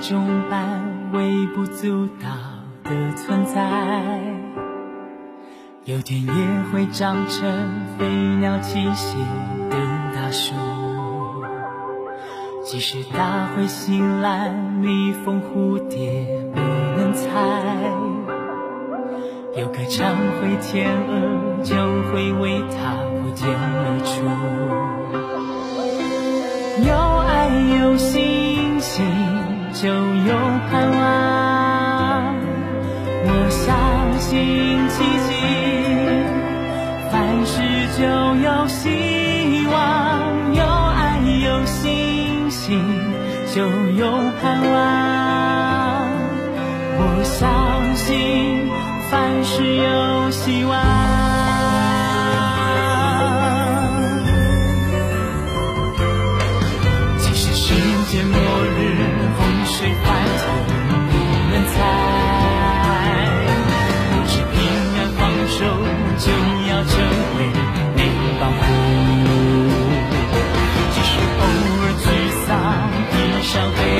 中般微不足道的存在，有天也会长成飞鸟栖息的大树。即使大灰醒来，蜜蜂蝴蝶不能猜，有个常会天鹅就会为它破茧而出。有爱有星星，就有盼望。我相信奇迹，凡事就有希望。有爱有信心，就有盼望。我相信凡事有希望。即使地上飞，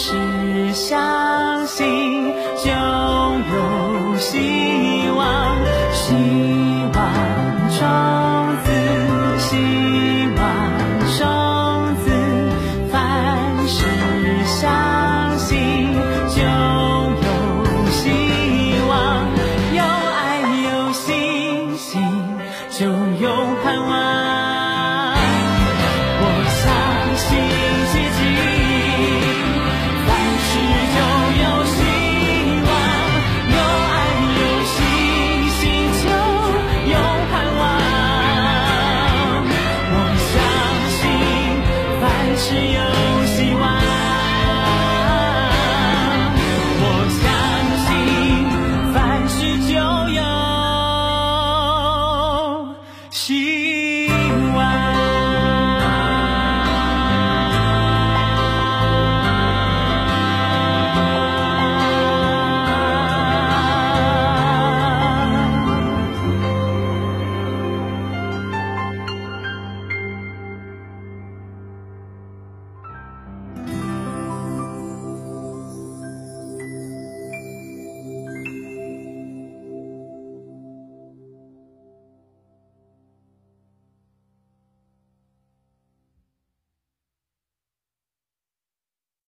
是相信就有希望希望种子希望种子凡事相信就有希望有爱有信心就有盼望。心。